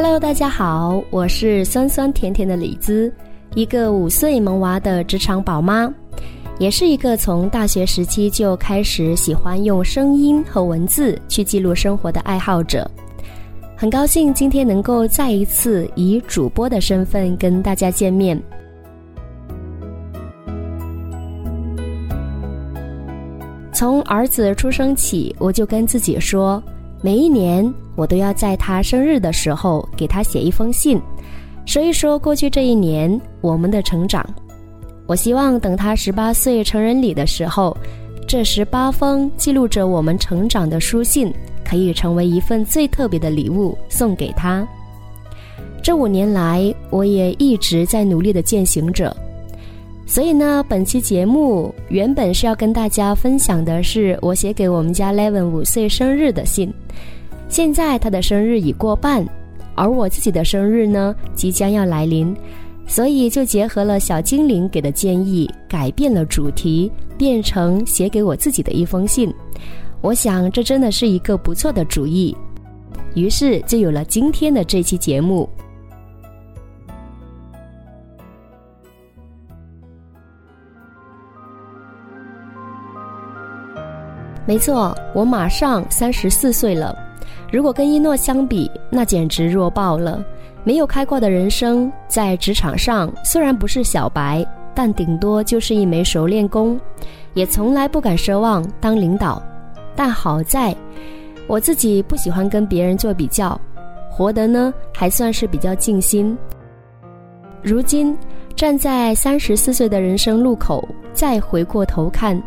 Hello，大家好，我是酸酸甜甜的李子，一个五岁萌娃的职场宝妈，也是一个从大学时期就开始喜欢用声音和文字去记录生活的爱好者。很高兴今天能够再一次以主播的身份跟大家见面。从儿子出生起，我就跟自己说，每一年我都要在他生日的时候给他写一封信，说一说过去这一年我们的成长。我希望等他十八岁成人礼的时候，这十八封记录着我们成长的书信，可以成为一份最特别的礼物送给他。这五年来，我也一直在努力的践行着。所以呢，本期节目原本是要跟大家分享的是我写给我们家 Levin 五岁生日的信。现在他的生日已过半，而我自己的生日呢即将要来临，所以就结合了小精灵给的建议，改变了主题，变成写给我自己的一封信。我想这真的是一个不错的主意，于是就有了今天的这期节目。没错，我马上三十四岁了。如果跟一诺相比，那简直弱爆了。没有开挂的人生，在职场上虽然不是小白，但顶多就是一枚熟练工，也从来不敢奢望当领导。但好在，我自己不喜欢跟别人做比较，活得呢还算是比较尽心。如今站在三十四岁的人生路口，再回过头看，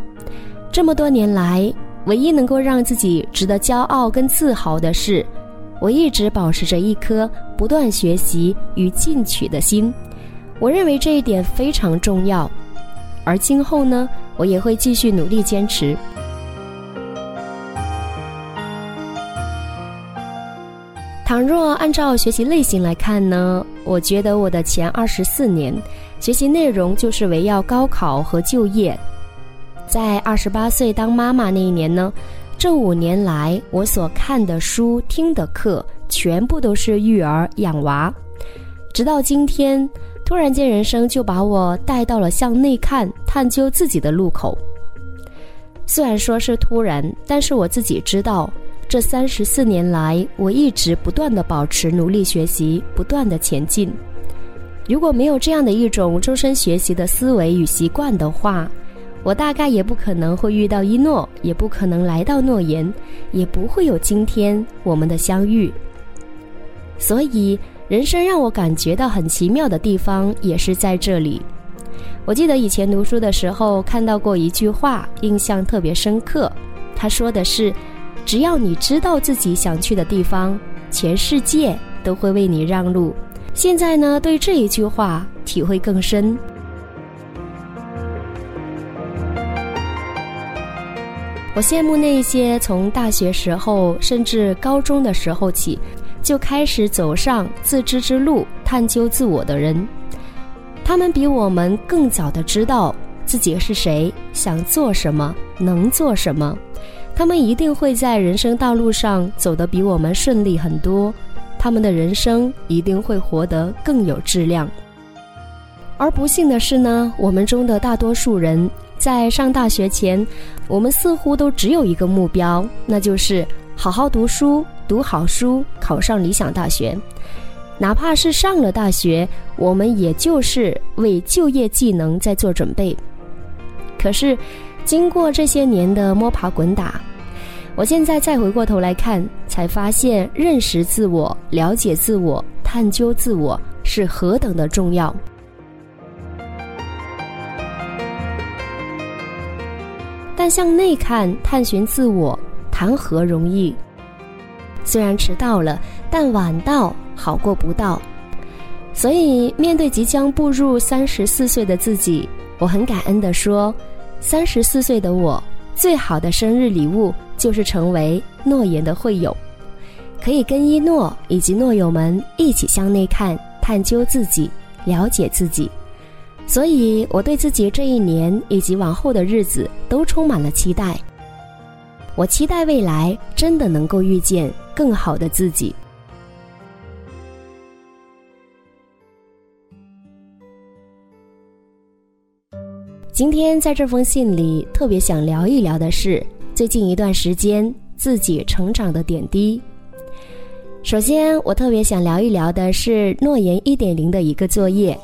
这么多年来。唯一能够让自己值得骄傲跟自豪的是，我一直保持着一颗不断学习与进取的心。我认为这一点非常重要，而今后呢，我也会继续努力坚持。倘若按照学习类型来看呢，我觉得我的前二十四年学习内容就是围绕高考和就业。在二十八岁当妈妈那一年呢，这五年来我所看的书、听的课，全部都是育儿养娃。直到今天，突然间人生就把我带到了向内看、探究自己的路口。虽然说是突然，但是我自己知道，这三十四年来，我一直不断的保持努力学习，不断的前进。如果没有这样的一种终身学习的思维与习惯的话，我大概也不可能会遇到一诺，也不可能来到诺言，也不会有今天我们的相遇。所以，人生让我感觉到很奇妙的地方也是在这里。我记得以前读书的时候看到过一句话，印象特别深刻。他说的是：“只要你知道自己想去的地方，全世界都会为你让路。”现在呢，对这一句话体会更深。我羡慕那些从大学时候甚至高中的时候起，就开始走上自知之路、探究自我的人。他们比我们更早的知道自己是谁，想做什么，能做什么。他们一定会在人生道路上走得比我们顺利很多。他们的人生一定会活得更有质量。而不幸的是呢，我们中的大多数人。在上大学前，我们似乎都只有一个目标，那就是好好读书，读好书，考上理想大学。哪怕是上了大学，我们也就是为就业技能在做准备。可是，经过这些年的摸爬滚打，我现在再回过头来看，才发现认识自我、了解自我、探究自我是何等的重要。向内看、探寻自我，谈何容易？虽然迟到了，但晚到好过不到。所以，面对即将步入三十四岁的自己，我很感恩地说：“三十四岁的我，最好的生日礼物就是成为诺言的会友，可以跟一诺以及诺友们一起向内看、探究自己、了解自己。”所以我对自己这一年以及往后的日子都充满了期待。我期待未来真的能够遇见更好的自己。今天在这封信里特别想聊一聊的是最近一段时间自己成长的点滴。首先我特别想聊一聊的是诺言一点零的一个作业。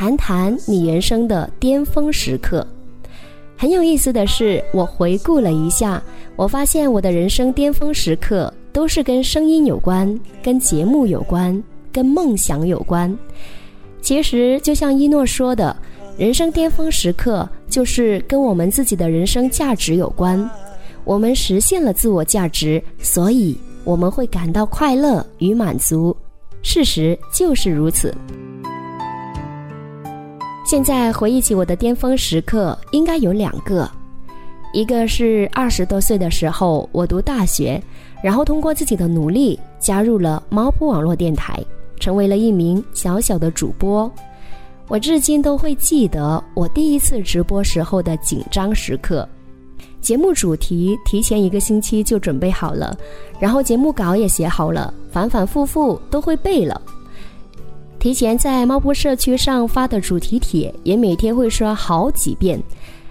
谈谈你人生的巅峰时刻。很有意思的是，我回顾了一下，我发现我的人生巅峰时刻都是跟声音有关、跟节目有关、跟梦想有关。其实，就像一诺说的。人生巅峰时刻就是跟我们自己的人生价值有关，我们实现了自我价值，所以我们会感到快乐与满足。事实就是如此。现在回忆起我的巅峰时刻，应该有两个，一个是二十多岁的时候，我读大学，然后通过自己的努力加入了猫扑网络电台，成为了一名小小的主播。我至今都会记得我第一次直播时候的紧张时刻，节目主题提前一个星期就准备好了，然后节目稿也写好了，反反复复都会背了。提前在猫扑社区上发的主题帖也每天会刷好几遍，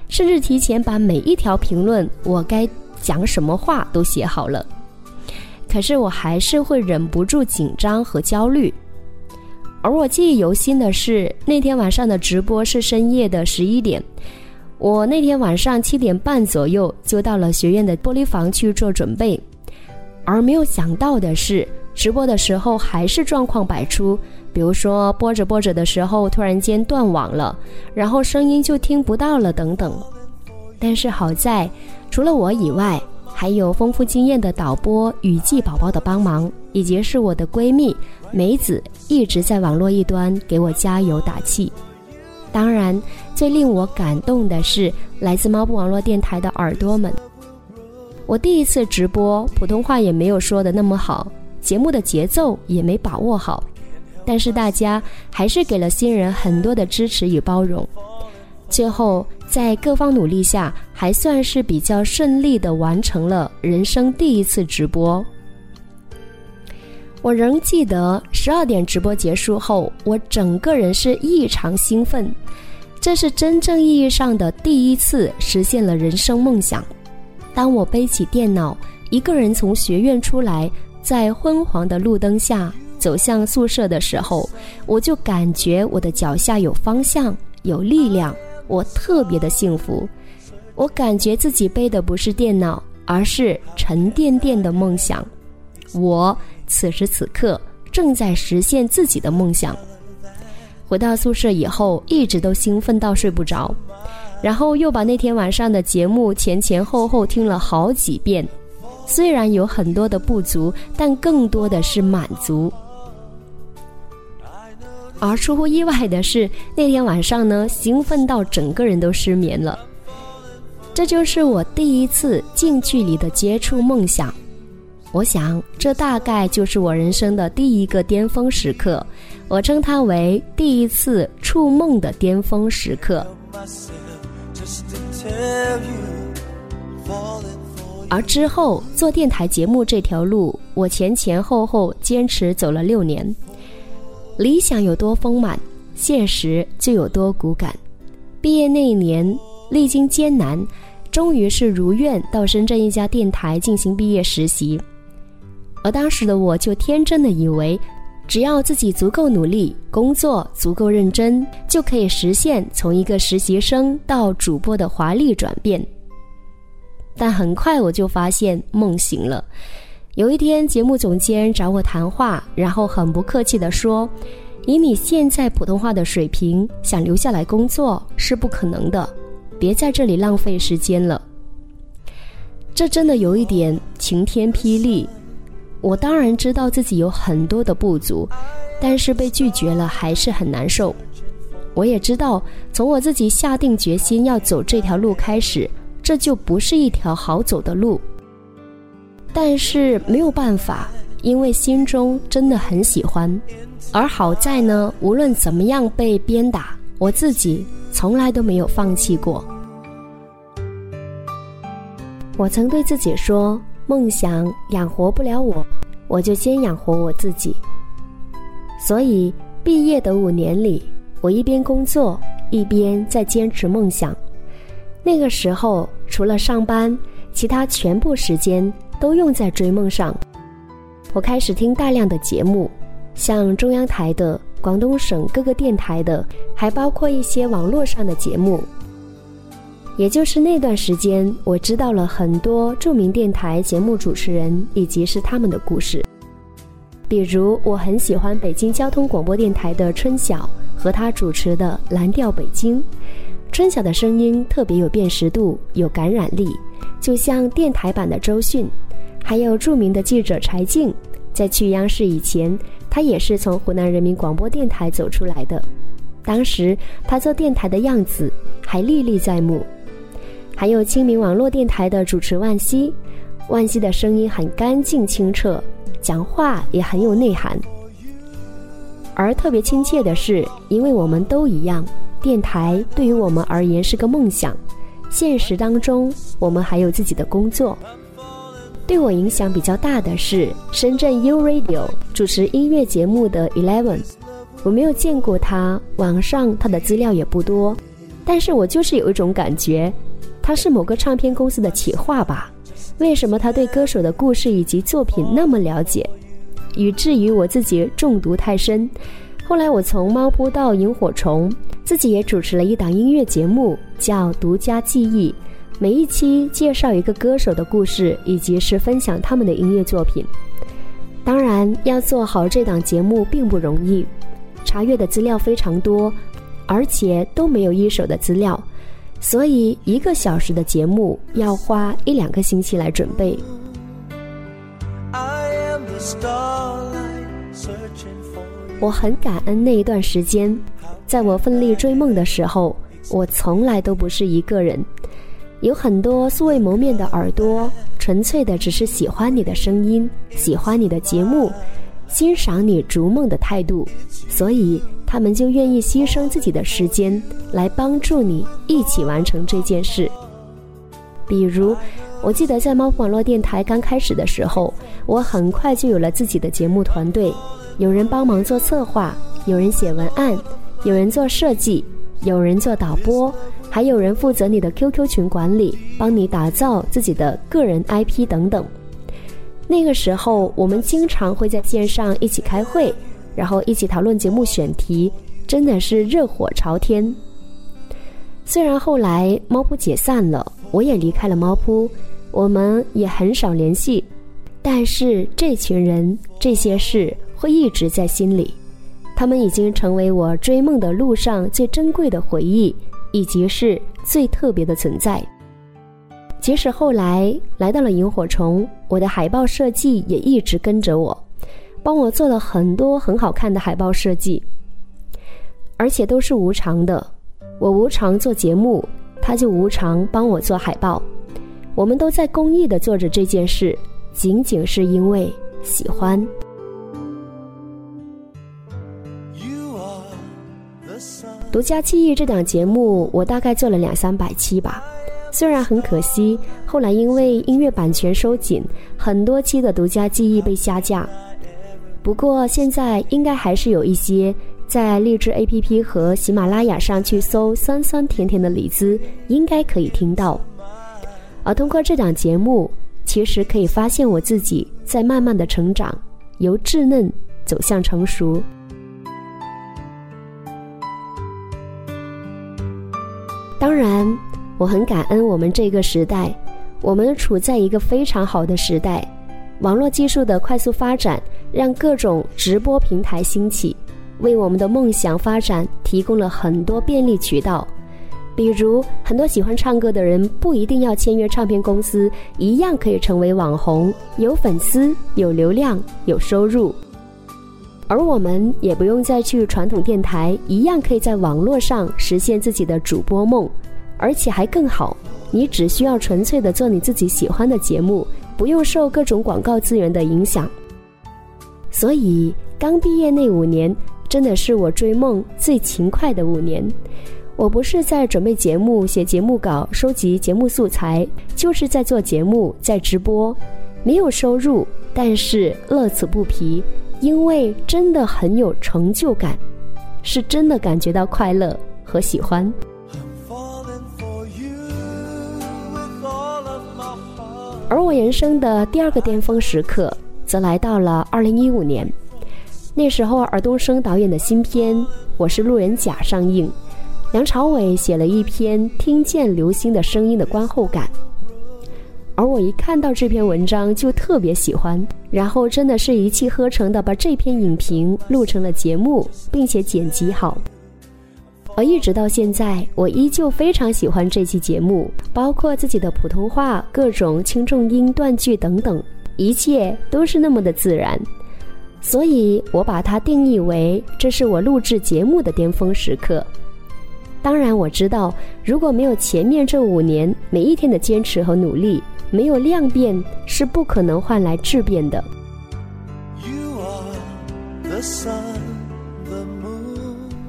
甚至提前把每一条评论我该讲什么话都写好了。可是我还是会忍不住紧张和焦虑。而我记忆犹新的是，那天晚上的直播是深夜的十一点，我那天晚上七点半左右就到了学院的玻璃房去做准备，而没有想到的是，直播的时候还是状况百出，比如说播着播着的时候突然间断网了，然后声音就听不到了等等。但是好在，除了我以外，还有丰富经验的导播雨季宝宝的帮忙，以及是我的闺蜜。梅子一直在网络一端给我加油打气。当然，最令我感动的是来自猫步网络电台的耳朵们。我第一次直播，普通话也没有说的那么好，节目的节奏也没把握好，但是大家还是给了新人很多的支持与包容。最后，在各方努力下，还算是比较顺利的完成了人生第一次直播。我仍记得十二点直播结束后，我整个人是异常兴奋，这是真正意义上的第一次实现了人生梦想。当我背起电脑，一个人从学院出来，在昏黄的路灯下走向宿舍的时候，我就感觉我的脚下有方向，有力量，我特别的幸福。我感觉自己背的不是电脑，而是沉甸甸的梦想。我。此时此刻正在实现自己的梦想。回到宿舍以后，一直都兴奋到睡不着，然后又把那天晚上的节目前前后后听了好几遍。虽然有很多的不足，但更多的是满足。而出乎意外的是，那天晚上呢，兴奋到整个人都失眠了。这就是我第一次近距离的接触梦想。我想，这大概就是我人生的第一个巅峰时刻，我称它为第一次触梦的巅峰时刻。而之后做电台节目这条路，我前前后后坚持走了六年。理想有多丰满，现实就有多骨感。毕业那一年，历经艰难，终于是如愿到深圳一家电台进行毕业实习。而当时的我就天真的以为，只要自己足够努力，工作足够认真，就可以实现从一个实习生到主播的华丽转变。但很快我就发现梦醒了。有一天，节目总监找我谈话，然后很不客气地说：“以你现在普通话的水平，想留下来工作是不可能的，别在这里浪费时间了。”这真的有一点晴天霹雳。我当然知道自己有很多的不足，但是被拒绝了还是很难受。我也知道，从我自己下定决心要走这条路开始，这就不是一条好走的路。但是没有办法，因为心中真的很喜欢。而好在呢，无论怎么样被鞭打，我自己从来都没有放弃过。我曾对自己说。梦想养活不了我，我就先养活我自己。所以毕业的五年里，我一边工作，一边在坚持梦想。那个时候除了上班，其他全部时间都用在追梦上。我开始听大量的节目，像中央台的、广东省各个电台的，还包括一些网络上的节目。也就是那段时间，我知道了很多著名电台节目主持人以及是他们的故事。比如，我很喜欢北京交通广播电台的春晓和他主持的《蓝调北京》。春晓的声音特别有辨识度，有感染力，就像电台版的周迅。还有著名的记者柴静，在去央视以前，他也是从湖南人民广播电台走出来的。当时他做电台的样子还历历在目。还有清明网络电台的主持万茜，万茜的声音很干净清澈，讲话也很有内涵。而特别亲切的是，因为我们都一样，电台对于我们而言是个梦想。现实当中，我们还有自己的工作。对我影响比较大的是深圳 U Radio 主持音乐节目的 Eleven，我没有见过他，网上他的资料也不多，但是我就是有一种感觉，他是某个唱片公司的企划吧？为什么他对歌手的故事以及作品那么了解，以至于我自己中毒太深？后来我从猫扑到萤火虫，自己也主持了一档音乐节目，叫《独家记忆》。每一期介绍一个歌手的故事，以及是分享他们的音乐作品。当然，要做好这档节目并不容易，查阅的资料非常多，而且都没有一手的资料，所以一个小时的节目要花一两个星期来准备。I am the 我很感恩那一段时间，在我奋力追梦的时候，我从来都不是一个人。有很多素未谋面的耳朵，纯粹的只是喜欢你的声音，喜欢你的节目，欣赏你逐梦的态度，所以他们就愿意牺牲自己的时间来帮助你一起完成这件事。比如，我记得在猫网络电台刚开始的时候，我很快就有了自己的节目团队，有人帮忙做策划，有人写文案，有人做设计，有人做导播。还有人负责你的 QQ 群管理，帮你打造自己的个人 IP 等等。那个时候，我们经常会在线上一起开会，然后一起讨论节目选题，真的是热火朝天。虽然后来猫扑解散了，我也离开了猫扑，我们也很少联系，但是这群人、这些事会一直在心里，他们已经成为我追梦的路上最珍贵的回忆。以及是最特别的存在。即使后来来到了萤火虫，我的海报设计也一直跟着我，帮我做了很多很好看的海报设计，而且都是无偿的。我无偿做节目，他就无偿帮我做海报。我们都在公益的做着这件事，仅仅是因为喜欢。独家记忆这档节目，我大概做了两三百期吧。虽然很可惜，后来因为音乐版权收紧，很多期的独家记忆被下架。不过现在应该还是有一些在荔枝 APP 和喜马拉雅上去搜“酸酸甜甜的李子”，应该可以听到。而通过这档节目，其实可以发现我自己在慢慢的成长，由稚嫩走向成熟。当然，我很感恩我们这个时代，我们处在一个非常好的时代，网络技术的快速发展让各种直播平台兴起，为我们的梦想发展提供了很多便利渠道。比如，很多喜欢唱歌的人不一定要签约唱片公司，一样可以成为网红，有粉丝、有流量、有收入。而我们也不用再去传统电台，一样可以在网络上实现自己的主播梦，而且还更好。你只需要纯粹的做你自己喜欢的节目，不用受各种广告资源的影响。所以，刚毕业那五年真的是我追梦最勤快的五年。我不是在准备节目、写节目稿、收集节目素材，就是在做节目、在直播，没有收入，但是乐此不疲。因为真的很有成就感，是真的感觉到快乐和喜欢。而我人生的第二个巅峰时刻，则来到了二零一五年。那时候，尔冬升导演的新片《我是路人甲》上映，梁朝伟写了一篇《听见流星的声音》的观后感。而我一看到这篇文章就特别喜欢，然后真的是一气呵成的把这篇影评录成了节目，并且剪辑好。而一直到现在，我依旧非常喜欢这期节目，包括自己的普通话、各种轻重音、断句等等，一切都是那么的自然。所以我把它定义为这是我录制节目的巅峰时刻。当然，我知道如果没有前面这五年每一天的坚持和努力。没有量变是不可能换来质变的。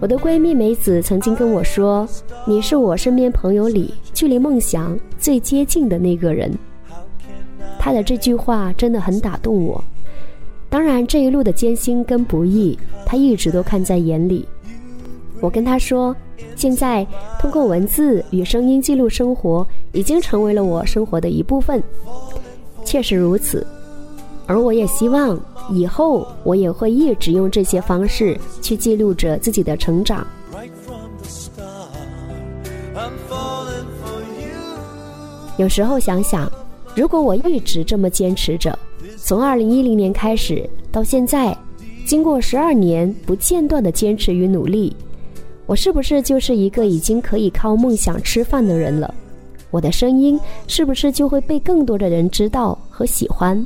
我的闺蜜梅子曾经跟我说：“你是我身边朋友里距离梦想最接近的那个人。”她的这句话真的很打动我。当然，这一路的艰辛跟不易，他一直都看在眼里。我跟他说。现在通过文字与声音记录生活，已经成为了我生活的一部分。确实如此，而我也希望以后我也会一直用这些方式去记录着自己的成长。有时候想想，如果我一直这么坚持着，从二零一零年开始到现在，经过十二年不间断的坚持与努力。我是不是就是一个已经可以靠梦想吃饭的人了？我的声音是不是就会被更多的人知道和喜欢？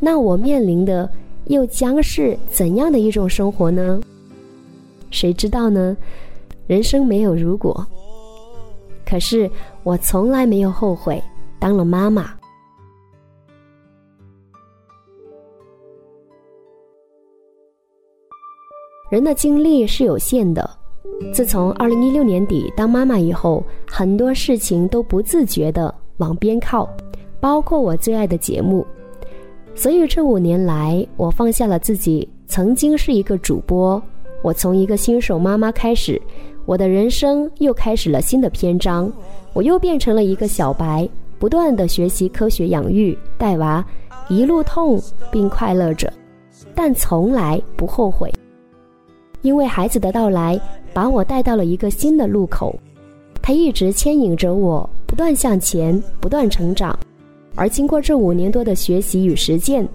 那我面临的又将是怎样的一种生活呢？谁知道呢？人生没有如果。可是我从来没有后悔当了妈妈。人的精力是有限的。自从二零一六年底当妈妈以后，很多事情都不自觉的往边靠，包括我最爱的节目。所以这五年来，我放下了自己曾经是一个主播，我从一个新手妈妈开始，我的人生又开始了新的篇章。我又变成了一个小白，不断的学习科学养育带娃，一路痛并快乐着，但从来不后悔，因为孩子的到来。把我带到了一个新的路口，他一直牵引着我，不断向前，不断成长。而经过这五年多的学习与实践，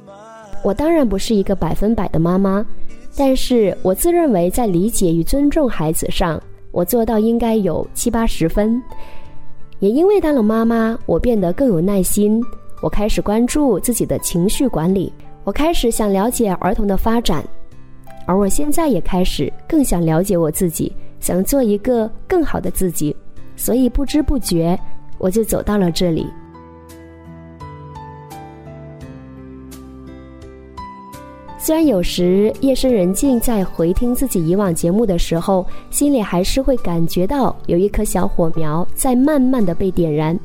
我当然不是一个百分百的妈妈，但是我自认为在理解与尊重孩子上，我做到应该有七八十分。也因为当了妈妈，我变得更有耐心，我开始关注自己的情绪管理，我开始想了解儿童的发展。而我现在也开始更想了解我自己，想做一个更好的自己，所以不知不觉我就走到了这里。虽然有时夜深人静，在回听自己以往节目的时候，心里还是会感觉到有一颗小火苗在慢慢的被点燃，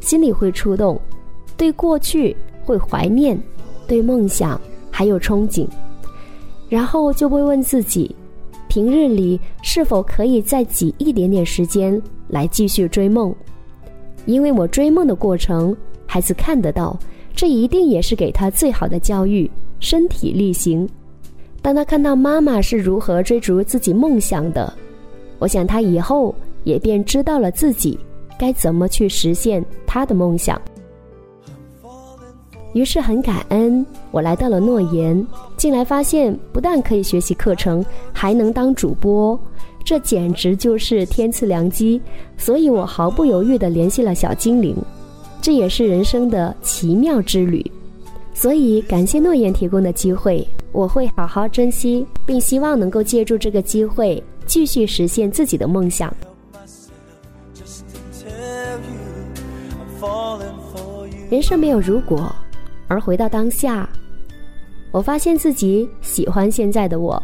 心里会触动，对过去会怀念，对梦想还有憧憬。然后就会问自己，平日里是否可以再挤一点点时间来继续追梦？因为我追梦的过程，孩子看得到，这一定也是给他最好的教育，身体力行。当他看到妈妈是如何追逐自己梦想的，我想他以后也便知道了自己该怎么去实现他的梦想。于是很感恩，我来到了诺言，进来发现不但可以学习课程，还能当主播，这简直就是天赐良机。所以我毫不犹豫地联系了小精灵，这也是人生的奇妙之旅。所以感谢诺言提供的机会，我会好好珍惜，并希望能够借助这个机会继续实现自己的梦想。人生没有如果。而回到当下，我发现自己喜欢现在的我。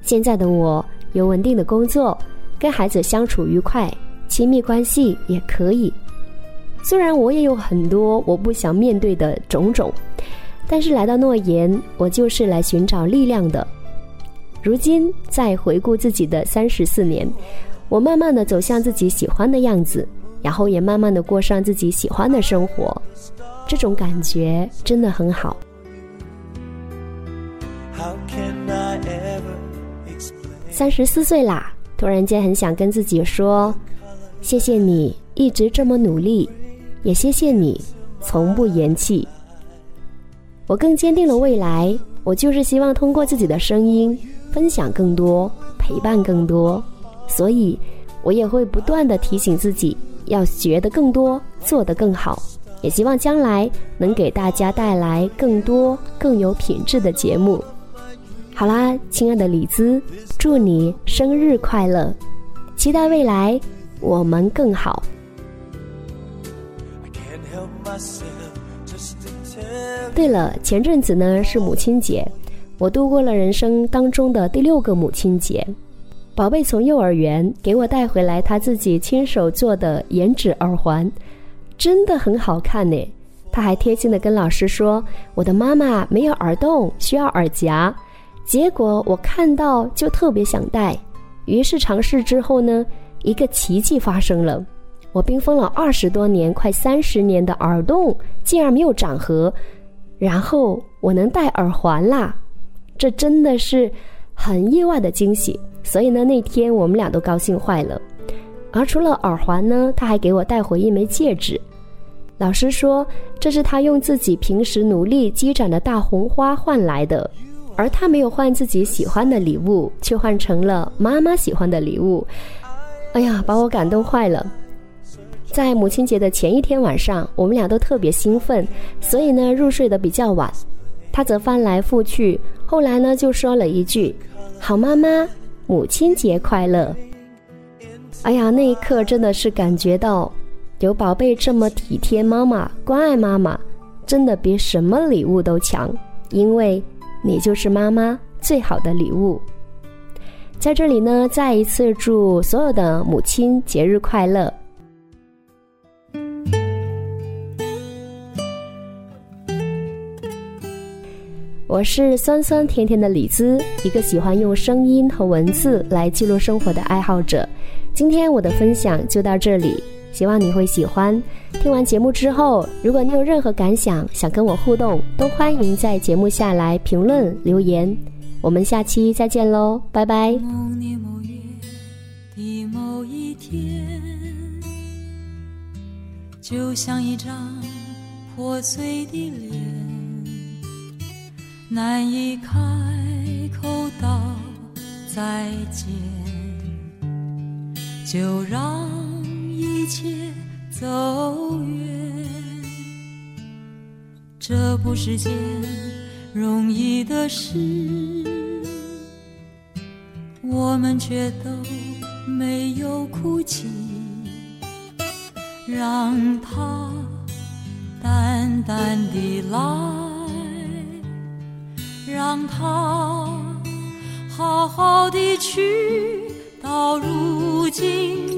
现在的我有稳定的工作，跟孩子相处愉快，亲密关系也可以。虽然我也有很多我不想面对的种种，但是来到诺言，我就是来寻找力量的。如今在回顾自己的三十四年，我慢慢的走向自己喜欢的样子，然后也慢慢的过上自己喜欢的生活。这种感觉真的很好。三十四岁啦，突然间很想跟自己说：谢谢你一直这么努力，也谢谢你从不言弃。我更坚定了未来，我就是希望通过自己的声音分享更多，陪伴更多，所以我也会不断的提醒自己要学得更多，做得更好，也希望将来能给大家带来更多更有品质的节目。好啦，亲爱的李兹，祝你生日快乐！期待未来我们更好。对了，前阵子呢是母亲节，我度过了人生当中的第六个母亲节。宝贝从幼儿园给我带回来他自己亲手做的颜值耳环，真的很好看呢。他还贴心的跟老师说：“我的妈妈没有耳洞，需要耳夹。”结果我看到就特别想戴，于是尝试之后呢，一个奇迹发生了，我冰封了二十多年、快三十年的耳洞竟然没有长合，然后我能戴耳环啦，这真的是很意外的惊喜。所以呢，那天我们俩都高兴坏了。而除了耳环呢，他还给我带回一枚戒指，老师说这是他用自己平时努力积攒的大红花换来的。而他没有换自己喜欢的礼物，却换成了妈妈喜欢的礼物。哎呀，把我感动坏了！在母亲节的前一天晚上，我们俩都特别兴奋，所以呢入睡得比较晚。他则翻来覆去，后来呢就说了一句：“好妈妈，母亲节快乐。”哎呀，那一刻真的是感觉到，有宝贝这么体贴妈妈、关爱妈妈，真的比什么礼物都强，因为。你就是妈妈最好的礼物。在这里呢，再一次祝所有的母亲节日快乐。我是酸酸甜甜的李子，一个喜欢用声音和文字来记录生活的爱好者。今天我的分享就到这里。希望你会喜欢。听完节目之后，如果你有任何感想，想跟我互动，都欢迎在节目下来评论留言。我们下期再见喽，拜拜。某年某月的某一天，就像一张破碎的脸，难以开口道再见，就让。一切走远，这不是件容易的事，我们却都没有哭泣，让它淡淡的来，让它好好的去，到如今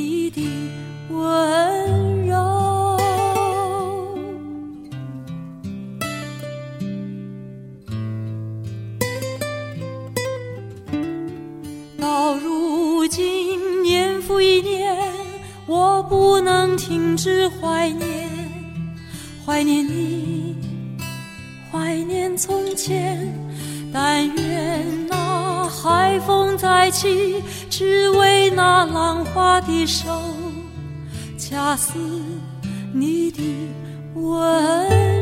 你的温柔。到如今年复一年，我不能停止怀念，怀念你。怀念从前，但愿海风再起，只为那浪花的手，恰似你的吻。